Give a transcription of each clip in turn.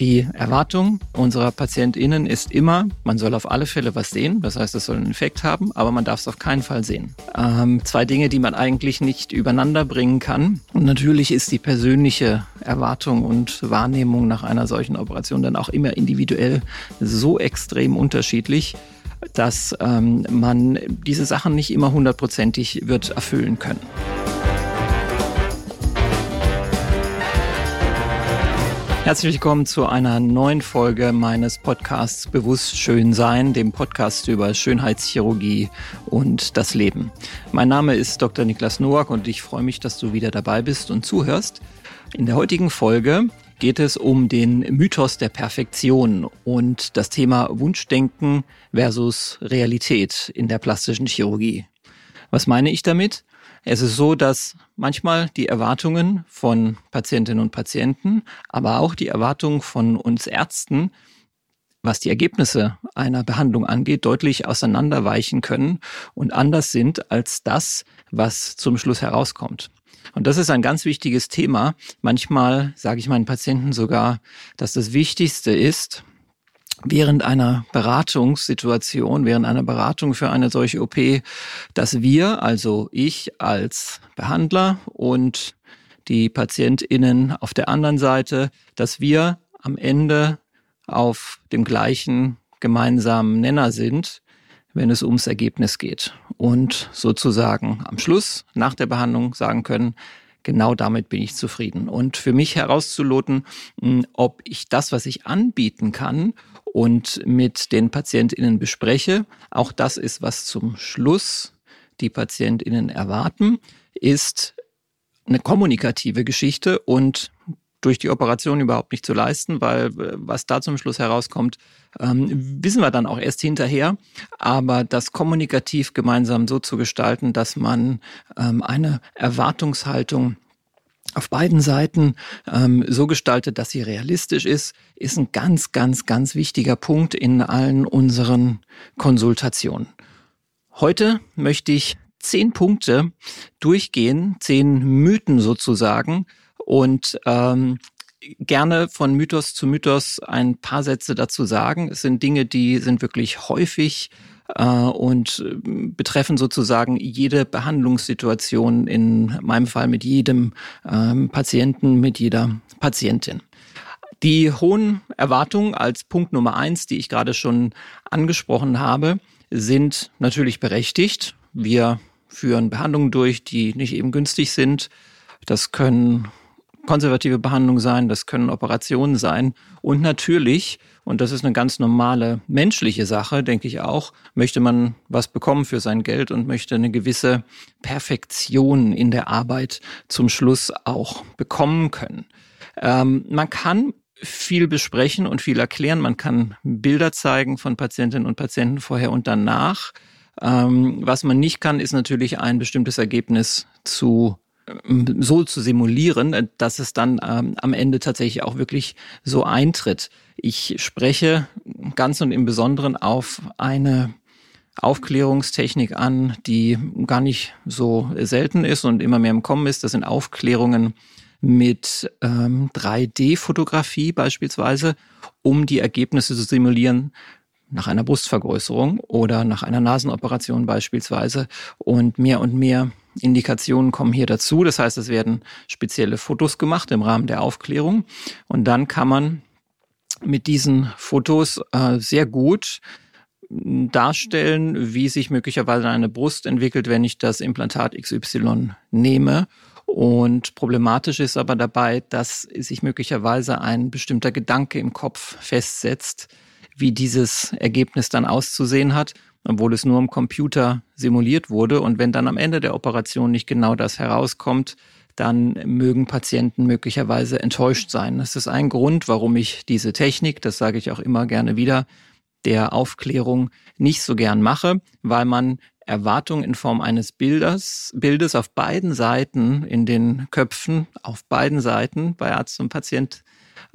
Die Erwartung unserer PatientInnen ist immer, man soll auf alle Fälle was sehen. Das heißt, es soll einen Effekt haben, aber man darf es auf keinen Fall sehen. Ähm, zwei Dinge, die man eigentlich nicht übereinander bringen kann. Und natürlich ist die persönliche Erwartung und Wahrnehmung nach einer solchen Operation dann auch immer individuell so extrem unterschiedlich, dass ähm, man diese Sachen nicht immer hundertprozentig wird erfüllen können. Herzlich willkommen zu einer neuen Folge meines Podcasts Bewusst Schön Sein, dem Podcast über Schönheitschirurgie und das Leben. Mein Name ist Dr. Niklas Nowak und ich freue mich, dass du wieder dabei bist und zuhörst. In der heutigen Folge geht es um den Mythos der Perfektion und das Thema Wunschdenken versus Realität in der plastischen Chirurgie. Was meine ich damit? Es ist so, dass manchmal die Erwartungen von Patientinnen und Patienten, aber auch die Erwartungen von uns Ärzten, was die Ergebnisse einer Behandlung angeht, deutlich auseinanderweichen können und anders sind als das, was zum Schluss herauskommt. Und das ist ein ganz wichtiges Thema. Manchmal sage ich meinen Patienten sogar, dass das Wichtigste ist, während einer Beratungssituation, während einer Beratung für eine solche OP, dass wir, also ich als Behandler und die PatientInnen auf der anderen Seite, dass wir am Ende auf dem gleichen gemeinsamen Nenner sind, wenn es ums Ergebnis geht. Und sozusagen am Schluss, nach der Behandlung, sagen können, genau damit bin ich zufrieden. Und für mich herauszuloten, ob ich das, was ich anbieten kann und mit den PatientInnen bespreche. Auch das ist, was zum Schluss die PatientInnen erwarten, ist eine kommunikative Geschichte und durch die Operation überhaupt nicht zu leisten, weil äh, was da zum Schluss herauskommt, ähm, wissen wir dann auch erst hinterher. Aber das kommunikativ gemeinsam so zu gestalten, dass man ähm, eine Erwartungshaltung auf beiden Seiten ähm, so gestaltet, dass sie realistisch ist, ist ein ganz, ganz, ganz wichtiger Punkt in allen unseren Konsultationen. Heute möchte ich zehn Punkte durchgehen, zehn Mythen sozusagen und ähm, gerne von Mythos zu Mythos ein paar Sätze dazu sagen. Es sind Dinge, die sind wirklich häufig äh, und äh, betreffen sozusagen jede Behandlungssituation, in meinem Fall mit jedem ähm, Patienten, mit jeder Patientin. Die hohen Erwartungen als Punkt Nummer eins, die ich gerade schon angesprochen habe, sind natürlich berechtigt. Wir führen Behandlungen durch, die nicht eben günstig sind. Das können konservative Behandlungen sein, das können Operationen sein. Und natürlich und das ist eine ganz normale menschliche Sache, denke ich auch. Möchte man was bekommen für sein Geld und möchte eine gewisse Perfektion in der Arbeit zum Schluss auch bekommen können. Ähm, man kann viel besprechen und viel erklären. Man kann Bilder zeigen von Patientinnen und Patienten vorher und danach. Ähm, was man nicht kann, ist natürlich ein bestimmtes Ergebnis zu so zu simulieren, dass es dann ähm, am Ende tatsächlich auch wirklich so eintritt. Ich spreche ganz und im Besonderen auf eine Aufklärungstechnik an, die gar nicht so selten ist und immer mehr im Kommen ist. Das sind Aufklärungen mit ähm, 3D-Fotografie beispielsweise, um die Ergebnisse zu simulieren nach einer Brustvergrößerung oder nach einer Nasenoperation beispielsweise. Und mehr und mehr Indikationen kommen hier dazu. Das heißt, es werden spezielle Fotos gemacht im Rahmen der Aufklärung. Und dann kann man mit diesen Fotos äh, sehr gut darstellen, wie sich möglicherweise eine Brust entwickelt, wenn ich das Implantat XY nehme. Und problematisch ist aber dabei, dass sich möglicherweise ein bestimmter Gedanke im Kopf festsetzt, wie dieses Ergebnis dann auszusehen hat obwohl es nur im Computer simuliert wurde. Und wenn dann am Ende der Operation nicht genau das herauskommt, dann mögen Patienten möglicherweise enttäuscht sein. Das ist ein Grund, warum ich diese Technik, das sage ich auch immer gerne wieder, der Aufklärung nicht so gern mache, weil man Erwartungen in Form eines Bildes, Bildes auf beiden Seiten in den Köpfen, auf beiden Seiten bei Arzt und Patient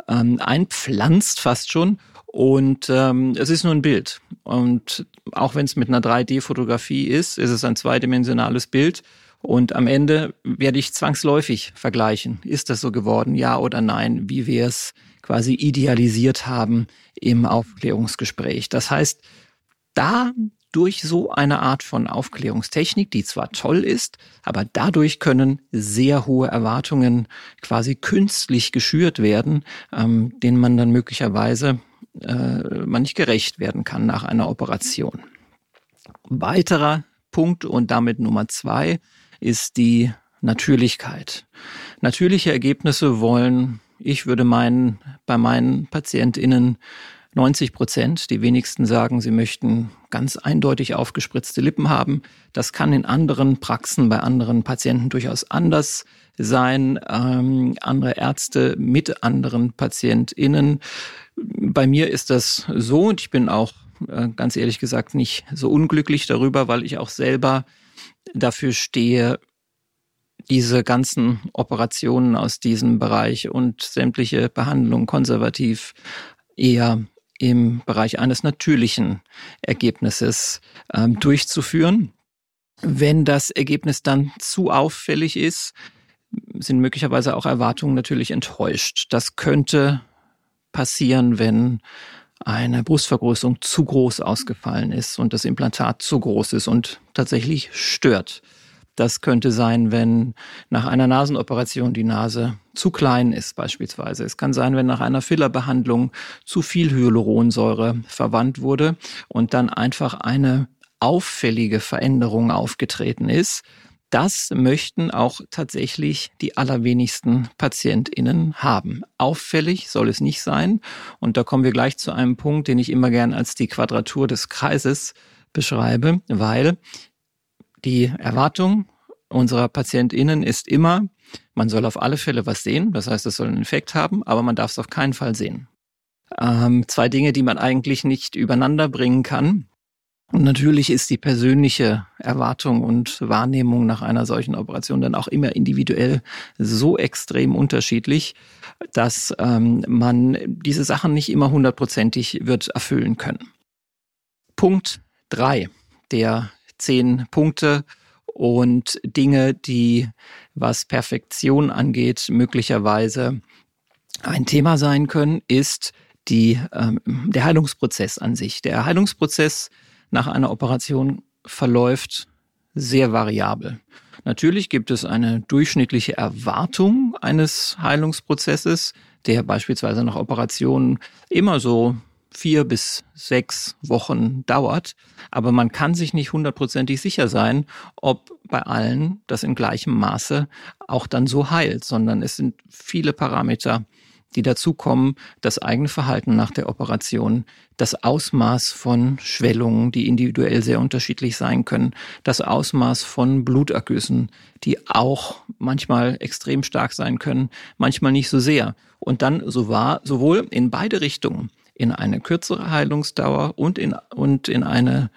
ähm, einpflanzt fast schon und ähm, es ist nur ein Bild. Und auch wenn es mit einer 3D-Fotografie ist, ist es ein zweidimensionales Bild. Und am Ende werde ich zwangsläufig vergleichen. Ist das so geworden? Ja oder nein? Wie wir es quasi idealisiert haben im Aufklärungsgespräch. Das heißt, da durch so eine Art von Aufklärungstechnik, die zwar toll ist, aber dadurch können sehr hohe Erwartungen quasi künstlich geschürt werden, ähm, denen man dann möglicherweise äh, man nicht gerecht werden kann nach einer Operation. Weiterer Punkt und damit Nummer zwei ist die Natürlichkeit. Natürliche Ergebnisse wollen, ich würde meinen, bei meinen PatientInnen 90 Prozent. Die wenigsten sagen, sie möchten ganz eindeutig aufgespritzte Lippen haben. Das kann in anderen Praxen bei anderen Patienten durchaus anders sein. Ähm, andere Ärzte mit anderen PatientInnen. Bei mir ist das so und ich bin auch äh, ganz ehrlich gesagt nicht so unglücklich darüber, weil ich auch selber dafür stehe, diese ganzen Operationen aus diesem Bereich und sämtliche Behandlungen konservativ eher im Bereich eines natürlichen Ergebnisses ähm, durchzuführen. Wenn das Ergebnis dann zu auffällig ist, sind möglicherweise auch Erwartungen natürlich enttäuscht. Das könnte passieren, wenn eine Brustvergrößerung zu groß ausgefallen ist und das Implantat zu groß ist und tatsächlich stört. Das könnte sein, wenn nach einer Nasenoperation die Nase zu klein ist beispielsweise. Es kann sein, wenn nach einer Fillerbehandlung zu viel Hyaluronsäure verwandt wurde und dann einfach eine auffällige Veränderung aufgetreten ist. Das möchten auch tatsächlich die allerwenigsten PatientInnen haben. Auffällig soll es nicht sein. Und da kommen wir gleich zu einem Punkt, den ich immer gern als die Quadratur des Kreises beschreibe, weil die Erwartung unserer PatientInnen ist immer, man soll auf alle Fälle was sehen. Das heißt, es soll einen Effekt haben, aber man darf es auf keinen Fall sehen. Ähm, zwei Dinge, die man eigentlich nicht übereinander bringen kann. Und natürlich ist die persönliche Erwartung und Wahrnehmung nach einer solchen Operation dann auch immer individuell so extrem unterschiedlich, dass ähm, man diese Sachen nicht immer hundertprozentig wird erfüllen können. Punkt drei der zehn Punkte und Dinge, die, was Perfektion angeht, möglicherweise ein Thema sein können, ist die, ähm, der Heilungsprozess an sich. Der Heilungsprozess nach einer Operation verläuft sehr variabel. Natürlich gibt es eine durchschnittliche Erwartung eines Heilungsprozesses, der beispielsweise nach Operationen immer so vier bis sechs Wochen dauert. Aber man kann sich nicht hundertprozentig sicher sein, ob bei allen das in gleichem Maße auch dann so heilt, sondern es sind viele Parameter, die dazukommen, das eigene Verhalten nach der Operation, das Ausmaß von Schwellungen, die individuell sehr unterschiedlich sein können, das Ausmaß von Blutergüssen, die auch manchmal extrem stark sein können, manchmal nicht so sehr. Und dann so war sowohl in beide Richtungen in eine kürzere Heilungsdauer und in, und in eine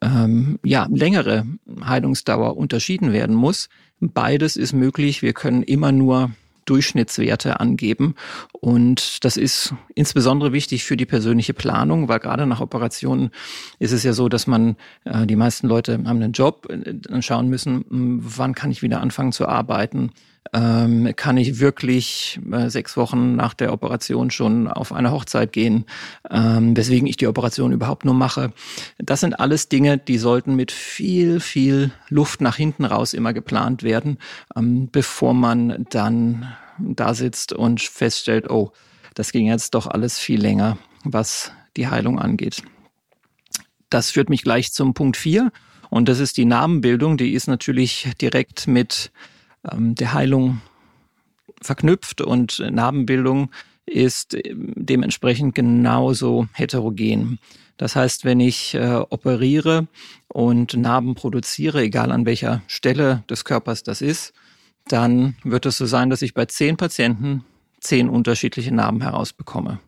ähm, ja, längere Heilungsdauer unterschieden werden muss. Beides ist möglich. Wir können immer nur Durchschnittswerte angeben. Und das ist insbesondere wichtig für die persönliche Planung, weil gerade nach Operationen ist es ja so, dass man, äh, die meisten Leute haben einen Job, äh, dann schauen müssen, hm, wann kann ich wieder anfangen zu arbeiten ähm, kann ich wirklich äh, sechs Wochen nach der Operation schon auf eine Hochzeit gehen, ähm, weswegen ich die Operation überhaupt nur mache. Das sind alles Dinge, die sollten mit viel, viel Luft nach hinten raus immer geplant werden, ähm, bevor man dann da sitzt und feststellt, oh, das ging jetzt doch alles viel länger, was die Heilung angeht. Das führt mich gleich zum Punkt vier Und das ist die Narbenbildung. Die ist natürlich direkt mit der Heilung verknüpft und Narbenbildung ist ähm, dementsprechend genauso heterogen. Das heißt, wenn ich äh, operiere und Narben produziere, egal an welcher Stelle des Körpers das ist, dann wird es so sein, dass ich bei zehn Patienten zehn unterschiedliche Narben herausbekomme.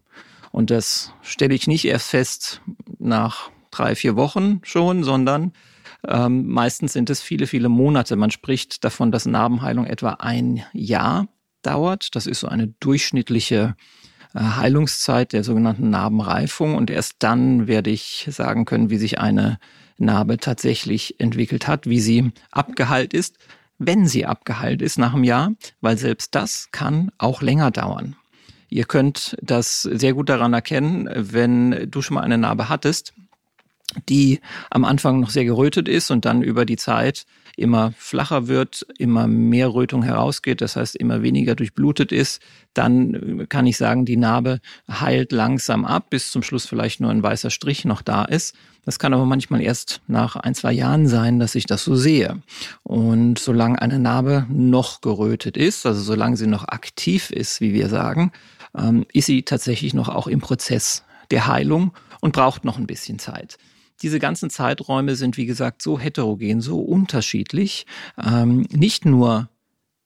Und das stelle ich nicht erst fest nach drei, vier Wochen schon, sondern ähm, meistens sind es viele, viele Monate. Man spricht davon, dass Narbenheilung etwa ein Jahr dauert. Das ist so eine durchschnittliche äh, Heilungszeit der sogenannten Narbenreifung. Und erst dann werde ich sagen können, wie sich eine Narbe tatsächlich entwickelt hat, wie sie abgeheilt ist. wenn sie abgeheilt ist nach einem Jahr, weil selbst das kann auch länger dauern. Ihr könnt das sehr gut daran erkennen, wenn du schon mal eine Narbe hattest, die am Anfang noch sehr gerötet ist und dann über die Zeit immer flacher wird, immer mehr Rötung herausgeht, das heißt immer weniger durchblutet ist, dann kann ich sagen, die Narbe heilt langsam ab, bis zum Schluss vielleicht nur ein weißer Strich noch da ist. Das kann aber manchmal erst nach ein, zwei Jahren sein, dass ich das so sehe. Und solange eine Narbe noch gerötet ist, also solange sie noch aktiv ist, wie wir sagen, ähm, ist sie tatsächlich noch auch im Prozess der Heilung und braucht noch ein bisschen Zeit. Diese ganzen Zeiträume sind, wie gesagt, so heterogen, so unterschiedlich. Ähm, nicht nur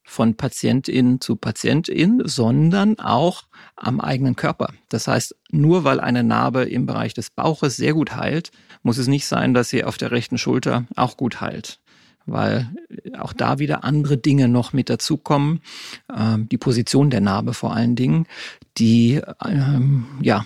von Patientin zu Patientin, sondern auch am eigenen Körper. Das heißt, nur weil eine Narbe im Bereich des Bauches sehr gut heilt, muss es nicht sein, dass sie auf der rechten Schulter auch gut heilt weil auch da wieder andere Dinge noch mit dazukommen. Ähm, die Position der Narbe vor allen Dingen, die ähm, ja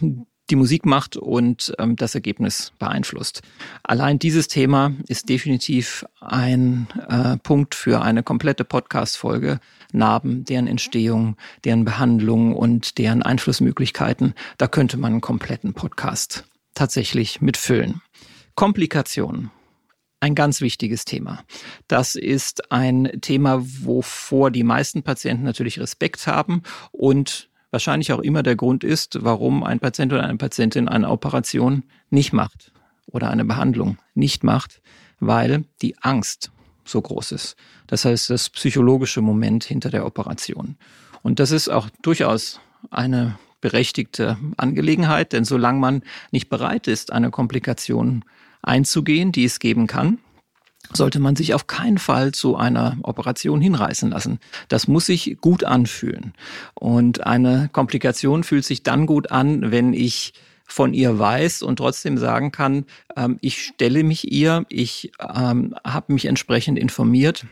die Musik macht und ähm, das Ergebnis beeinflusst. Allein dieses Thema ist definitiv ein äh, Punkt für eine komplette Podcast-Folge. Narben, deren Entstehung, deren Behandlung und deren Einflussmöglichkeiten. Da könnte man einen kompletten Podcast tatsächlich mitfüllen. Komplikationen. Ein ganz wichtiges Thema. Das ist ein Thema, wovor die meisten Patienten natürlich Respekt haben und wahrscheinlich auch immer der Grund ist, warum ein Patient oder eine Patientin eine Operation nicht macht oder eine Behandlung nicht macht, weil die Angst so groß ist. Das heißt, das psychologische Moment hinter der Operation. Und das ist auch durchaus eine berechtigte Angelegenheit, denn solange man nicht bereit ist, eine Komplikation einzugehen, die es geben kann, sollte man sich auf keinen Fall zu einer Operation hinreißen lassen. Das muss sich gut anfühlen. Und eine Komplikation fühlt sich dann gut an, wenn ich von ihr weiß und trotzdem sagen kann, ähm, ich stelle mich ihr, ich ähm, habe mich entsprechend informiert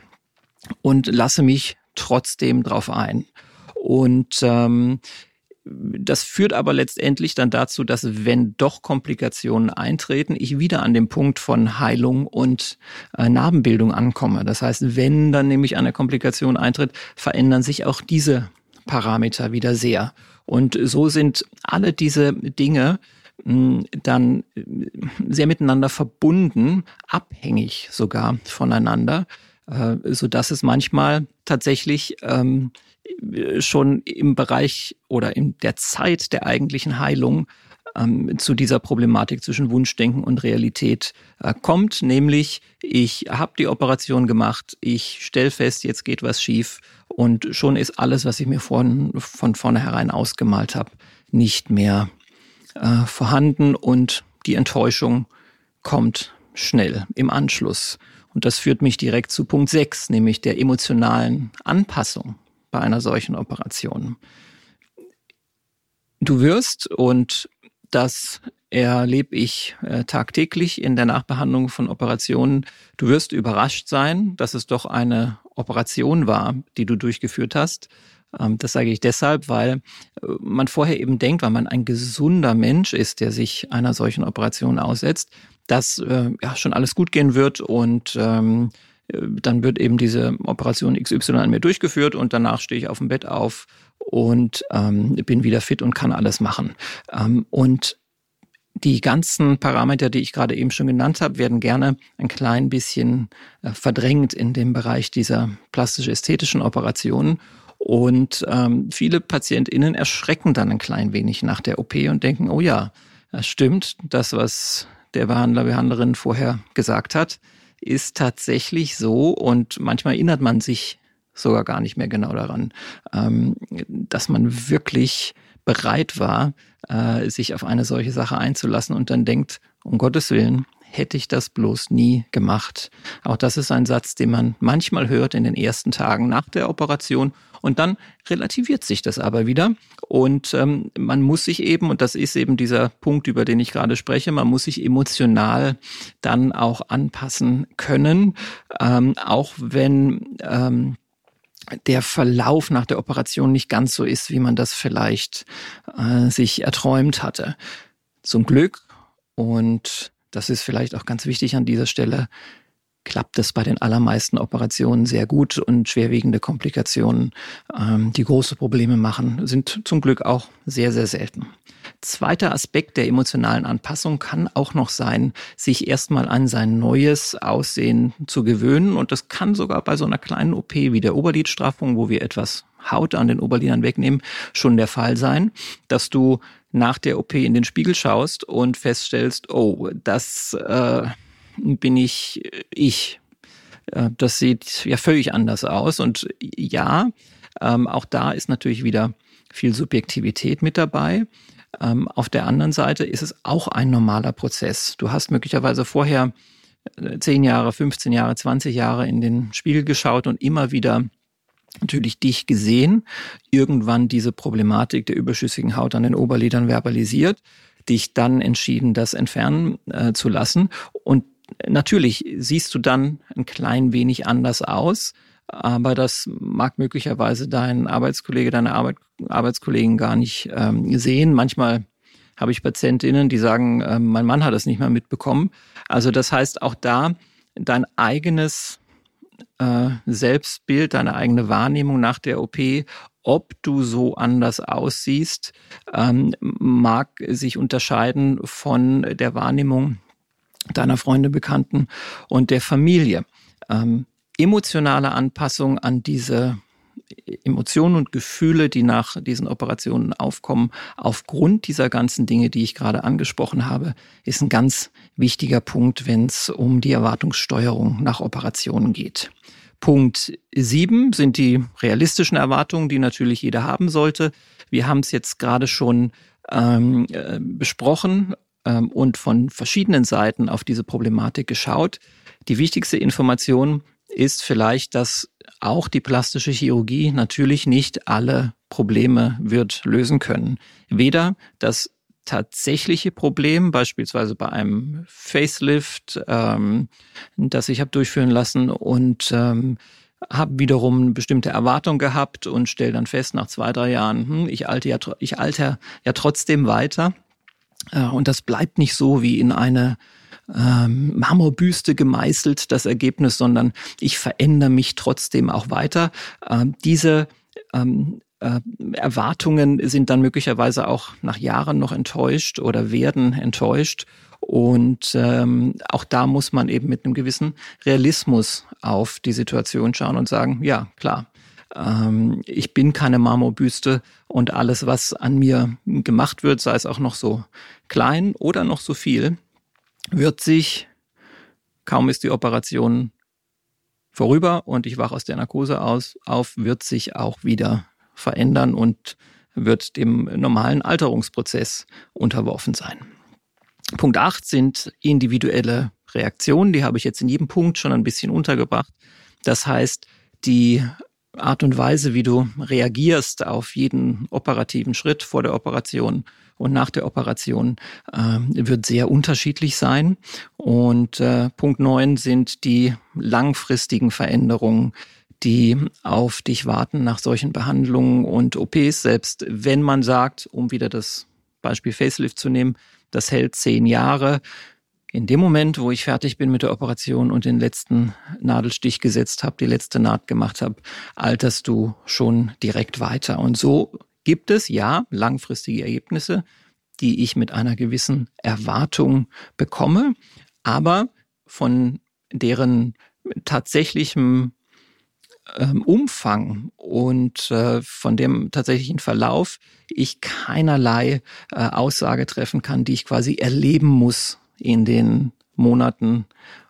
und lasse mich trotzdem drauf ein. Und ähm, das führt aber letztendlich dann dazu, dass wenn doch Komplikationen eintreten, ich wieder an dem Punkt von Heilung und äh, Narbenbildung ankomme. Das heißt, wenn dann nämlich eine Komplikation eintritt, verändern sich auch diese Parameter wieder sehr. Und so sind alle diese Dinge hm, dann äh, sehr miteinander verbunden, abhängig sogar voneinander, äh, so dass es manchmal tatsächlich ähm, schon im Bereich oder in der Zeit der eigentlichen Heilung ähm, zu dieser Problematik zwischen Wunschdenken und Realität äh, kommt, nämlich ich habe die Operation gemacht, ich stelle fest, jetzt geht was schief und schon ist alles, was ich mir von, von vornherein ausgemalt habe, nicht mehr äh, vorhanden und die Enttäuschung kommt schnell im Anschluss. Und das führt mich direkt zu Punkt 6, nämlich der emotionalen Anpassung bei einer solchen Operation. Du wirst, und das erlebe ich äh, tagtäglich in der Nachbehandlung von Operationen, du wirst überrascht sein, dass es doch eine Operation war, die du durchgeführt hast. Ähm, das sage ich deshalb, weil äh, man vorher eben denkt, weil man ein gesunder Mensch ist, der sich einer solchen Operation aussetzt, dass äh, ja schon alles gut gehen wird und ähm, dann wird eben diese Operation XY an mir durchgeführt und danach stehe ich auf dem Bett auf und ähm, bin wieder fit und kann alles machen. Ähm, und die ganzen Parameter, die ich gerade eben schon genannt habe, werden gerne ein klein bisschen äh, verdrängt in dem Bereich dieser plastisch-ästhetischen Operationen. Und ähm, viele PatientInnen erschrecken dann ein klein wenig nach der OP und denken, oh ja, das stimmt, das, was der Behandler, Behandlerin vorher gesagt hat, ist tatsächlich so und manchmal erinnert man sich sogar gar nicht mehr genau daran, ähm, dass man wirklich bereit war, äh, sich auf eine solche Sache einzulassen und dann denkt, um Gottes Willen, hätte ich das bloß nie gemacht. Auch das ist ein Satz, den man manchmal hört in den ersten Tagen nach der Operation und dann relativiert sich das aber wieder und ähm, man muss sich eben, und das ist eben dieser Punkt, über den ich gerade spreche, man muss sich emotional dann auch anpassen können, ähm, auch wenn ähm, der Verlauf nach der Operation nicht ganz so ist, wie man das vielleicht äh, sich erträumt hatte. Zum Glück und das ist vielleicht auch ganz wichtig an dieser Stelle, klappt es bei den allermeisten Operationen sehr gut und schwerwiegende Komplikationen, ähm, die große Probleme machen, sind zum Glück auch sehr, sehr selten. Zweiter Aspekt der emotionalen Anpassung kann auch noch sein, sich erstmal an sein neues Aussehen zu gewöhnen. Und das kann sogar bei so einer kleinen OP wie der Oberlidstraffung, wo wir etwas Haut an den Oberlidern wegnehmen, schon der Fall sein, dass du nach der OP in den Spiegel schaust und feststellst, oh, das äh, bin ich ich. Äh, das sieht ja völlig anders aus. Und ja, ähm, auch da ist natürlich wieder viel Subjektivität mit dabei. Ähm, auf der anderen Seite ist es auch ein normaler Prozess. Du hast möglicherweise vorher 10 äh, Jahre, 15 Jahre, 20 Jahre in den Spiegel geschaut und immer wieder natürlich dich gesehen, irgendwann diese Problematik der überschüssigen Haut an den Oberlidern verbalisiert, dich dann entschieden, das entfernen äh, zu lassen. Und natürlich siehst du dann ein klein wenig anders aus, aber das mag möglicherweise dein Arbeitskollege, deine Arbeit, Arbeitskollegen gar nicht ähm, sehen. Manchmal habe ich Patientinnen, die sagen, äh, mein Mann hat es nicht mehr mitbekommen. Also das heißt auch da dein eigenes äh, Selbstbild, deine eigene Wahrnehmung nach der OP, ob du so anders aussiehst, ähm, mag sich unterscheiden von der Wahrnehmung deiner Freunde, Bekannten und der Familie. Ähm, emotionale Anpassung an diese Emotionen und Gefühle, die nach diesen Operationen aufkommen, aufgrund dieser ganzen Dinge, die ich gerade angesprochen habe, ist ein ganz wichtiger Punkt, wenn es um die Erwartungssteuerung nach Operationen geht. Punkt sieben sind die realistischen Erwartungen, die natürlich jeder haben sollte. Wir haben es jetzt gerade schon ähm, äh, besprochen ähm, und von verschiedenen Seiten auf diese Problematik geschaut. Die wichtigste Information ist vielleicht, dass auch die plastische Chirurgie natürlich nicht alle Probleme wird lösen können. Weder das tatsächliche Problem, beispielsweise bei einem Facelift, ähm, das ich habe durchführen lassen und ähm, habe wiederum eine bestimmte Erwartung gehabt und stelle dann fest nach zwei, drei Jahren, hm, ich alte ja, ich alter ja trotzdem weiter. Äh, und das bleibt nicht so wie in eine ähm, Marmorbüste gemeißelt, das Ergebnis, sondern ich verändere mich trotzdem auch weiter. Ähm, diese ähm, äh, Erwartungen sind dann möglicherweise auch nach Jahren noch enttäuscht oder werden enttäuscht. Und ähm, auch da muss man eben mit einem gewissen Realismus auf die Situation schauen und sagen, ja, klar, ähm, ich bin keine Marmorbüste und alles, was an mir gemacht wird, sei es auch noch so klein oder noch so viel, wird sich, kaum ist die Operation vorüber und ich wache aus der Narkose aus, auf, wird sich auch wieder verändern und wird dem normalen Alterungsprozess unterworfen sein. Punkt 8 sind individuelle Reaktionen. Die habe ich jetzt in jedem Punkt schon ein bisschen untergebracht. Das heißt, die Art und Weise, wie du reagierst auf jeden operativen Schritt vor der Operation und nach der Operation, äh, wird sehr unterschiedlich sein. Und äh, Punkt 9 sind die langfristigen Veränderungen, die auf dich warten nach solchen Behandlungen und OPs, selbst wenn man sagt, um wieder das Beispiel Facelift zu nehmen, das hält zehn Jahre. In dem Moment, wo ich fertig bin mit der Operation und den letzten Nadelstich gesetzt habe, die letzte Naht gemacht habe, alterst du schon direkt weiter. Und so gibt es ja langfristige Ergebnisse, die ich mit einer gewissen Erwartung bekomme, aber von deren tatsächlichem ähm, Umfang und äh, von dem tatsächlichen Verlauf ich keinerlei äh, Aussage treffen kann, die ich quasi erleben muss in den Monaten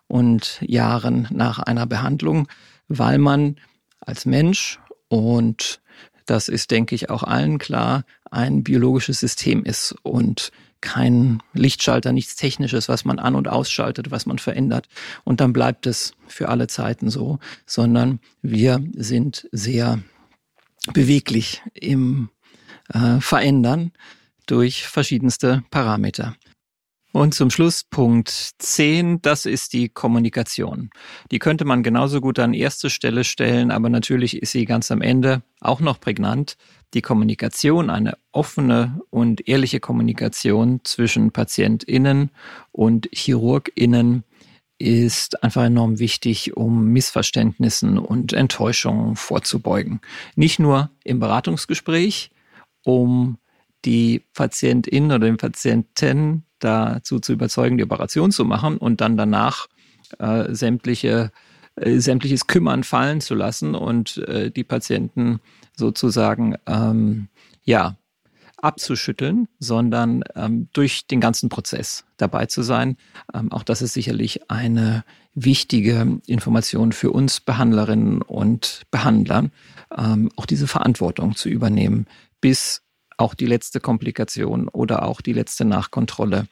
und Jahren nach einer Behandlung, weil man als Mensch und das ist, denke ich, auch allen klar, ein biologisches System ist und kein Lichtschalter, nichts Technisches, was man an- und ausschaltet, was man verändert. Und dann bleibt es für alle Zeiten so, sondern wir sind sehr beweglich im äh, Verändern durch verschiedenste Parameter. Und zum Schluss Punkt 10, das ist die Kommunikation. Die könnte man genauso gut an erste Stelle stellen, aber natürlich ist sie ganz am Ende auch noch prägnant. Die Kommunikation, eine offene und ehrliche Kommunikation zwischen PatientInnen und ChirurgInnen ist einfach enorm wichtig, um Missverständnissen und Enttäuschungen vorzubeugen. Nicht nur im Beratungsgespräch, um die Patientin oder den Patienten dazu zu überzeugen, die Operation zu machen und dann danach äh, sämtliche äh, sämtliches Kümmern fallen zu lassen und äh, die Patienten sozusagen ähm, ja abzuschütteln, sondern ähm, durch den ganzen Prozess dabei zu sein. Ähm, auch das ist sicherlich eine wichtige Information für uns Behandlerinnen und Behandler, ähm, auch diese Verantwortung zu übernehmen, bis auch die letzte Komplikation oder auch die letzte Nachkontrolle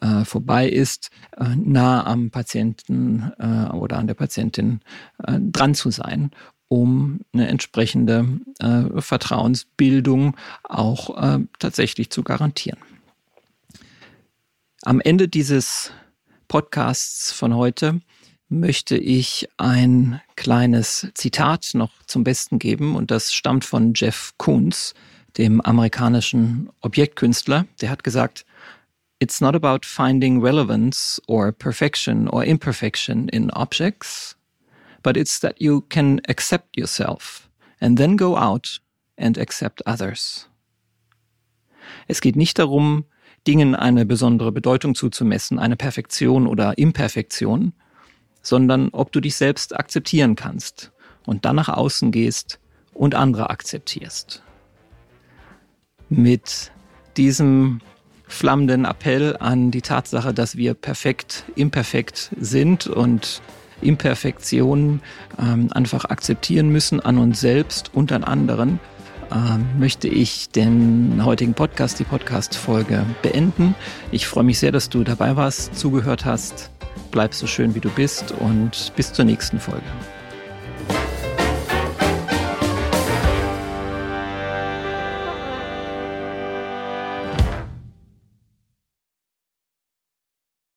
äh, vorbei ist, äh, nah am Patienten äh, oder an der Patientin äh, dran zu sein, um eine entsprechende äh, Vertrauensbildung auch äh, tatsächlich zu garantieren. Am Ende dieses Podcasts von heute möchte ich ein kleines Zitat noch zum Besten geben und das stammt von Jeff Koons, dem amerikanischen Objektkünstler. Der hat gesagt, It's not about finding relevance or perfection or imperfection in objects, but it's that you can accept yourself and then go out and accept others. Es geht nicht darum, Dingen eine besondere Bedeutung zuzumessen, eine Perfektion oder Imperfektion, sondern ob du dich selbst akzeptieren kannst und dann nach außen gehst und andere akzeptierst mit diesem flammenden Appell an die Tatsache, dass wir perfekt, imperfekt sind und Imperfektionen ähm, einfach akzeptieren müssen an uns selbst und an anderen, ähm, möchte ich den heutigen Podcast, die Podcast-Folge beenden. Ich freue mich sehr, dass du dabei warst, zugehört hast. Bleib so schön, wie du bist und bis zur nächsten Folge.